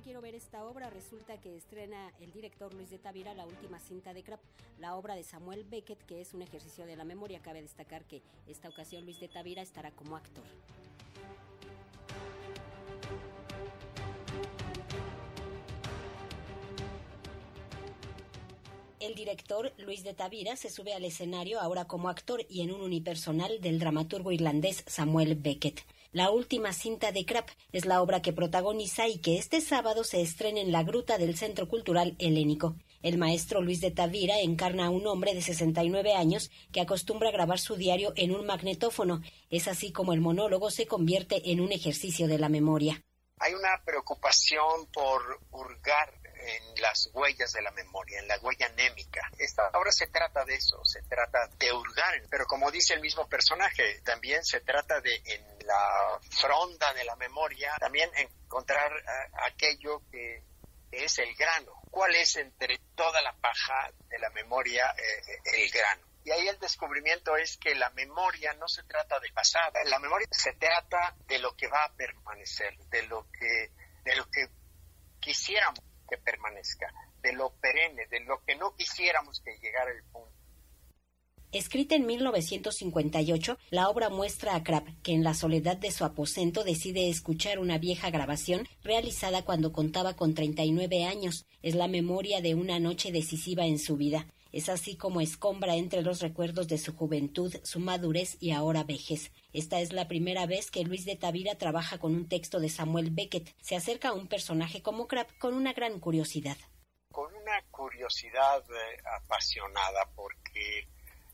quiero ver esta obra. Resulta que estrena el director Luis de Tavira la última cinta de Crap, la obra de Samuel Beckett, que es un ejercicio de la memoria. Cabe destacar que esta ocasión Luis de Tavira estará como actor. El director Luis de Tavira se sube al escenario ahora como actor y en un unipersonal del dramaturgo irlandés Samuel Beckett. La última cinta de Krapp es la obra que protagoniza y que este sábado se estrena en la gruta del Centro Cultural Helénico. El maestro Luis de Tavira encarna a un hombre de 69 años que acostumbra grabar su diario en un magnetófono. Es así como el monólogo se convierte en un ejercicio de la memoria. Hay una preocupación por hurgar en las huellas de la memoria, en la huella anémica. Esta se trata de eso, se trata de hurgar, pero como dice el mismo personaje, también se trata de en la fronda de la memoria, también encontrar eh, aquello que es el grano. ¿Cuál es entre toda la paja de la memoria eh, el grano? Y ahí el descubrimiento es que la memoria no se trata de pasado, la memoria se trata de lo que va a permanecer, de lo que, de lo que quisiéramos que permanezca, de lo perenne, de lo que no quisiéramos que llegara el punto. Escrita en 1958, la obra muestra a Krapp que en la soledad de su aposento decide escuchar una vieja grabación realizada cuando contaba con 39 años. Es la memoria de una noche decisiva en su vida. Es así como escombra entre los recuerdos de su juventud, su madurez y ahora vejez. Esta es la primera vez que Luis de Tavira trabaja con un texto de Samuel Beckett. Se acerca a un personaje como Krapp con una gran curiosidad. Con una curiosidad eh, apasionada porque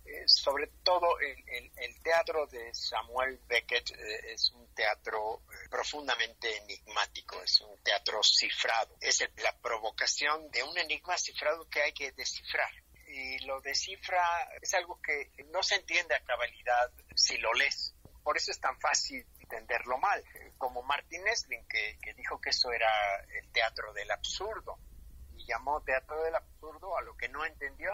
eh, sobre todo el, teatro de Samuel Beckett eh, es un teatro profundamente enigmático, es un teatro cifrado, es la provocación de un enigma cifrado que hay que descifrar. Y lo descifra es algo que no se entiende a cabalidad si lo lees por eso es tan fácil entenderlo mal, como Martin Esslin, que, dijo que eso era el teatro del absurdo, y llamó teatro del absurdo a lo que no entendió.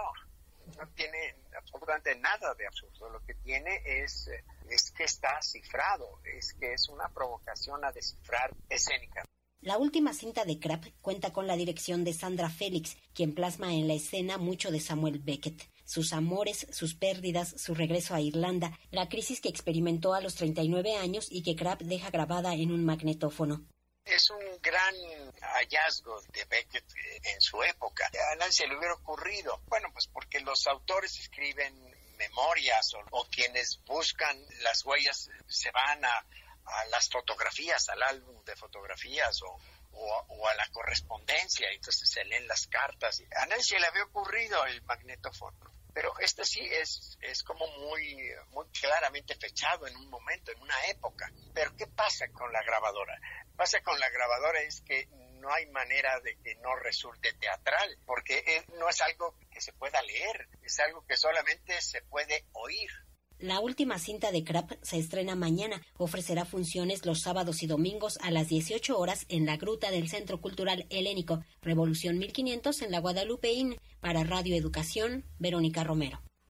No tiene absolutamente nada de absurdo, lo que tiene es, es que está cifrado, es que es una provocación a descifrar escénica. La última cinta de Krapp cuenta con la dirección de Sandra Félix, quien plasma en la escena mucho de Samuel Beckett sus amores, sus pérdidas, su regreso a Irlanda, la crisis que experimentó a los 39 años y que Krapp deja grabada en un magnetófono. Es un gran hallazgo de Beckett en su época. A nadie le hubiera ocurrido. Bueno, pues porque los autores escriben memorias o, quienes buscan las huellas se van a, las fotografías, al álbum de fotografías o, o, a la correspondencia, entonces se leen las cartas. A nadie le había ocurrido el magnetófono. Pero este sí es, es como muy, muy claramente fechado en un momento, en una época. Pero ¿qué pasa con la grabadora? Pasa con la grabadora es que no hay manera de que no resulte teatral, porque no es algo que se pueda leer, es algo que solamente se puede oír. La última cinta de Krapp se estrena mañana. Ofrecerá funciones los sábados y domingos a las 18 horas en la gruta del Centro Cultural Helénico, Revolución 1500 en la Guadalupeín. Para Radio Educación, Verónica Romero.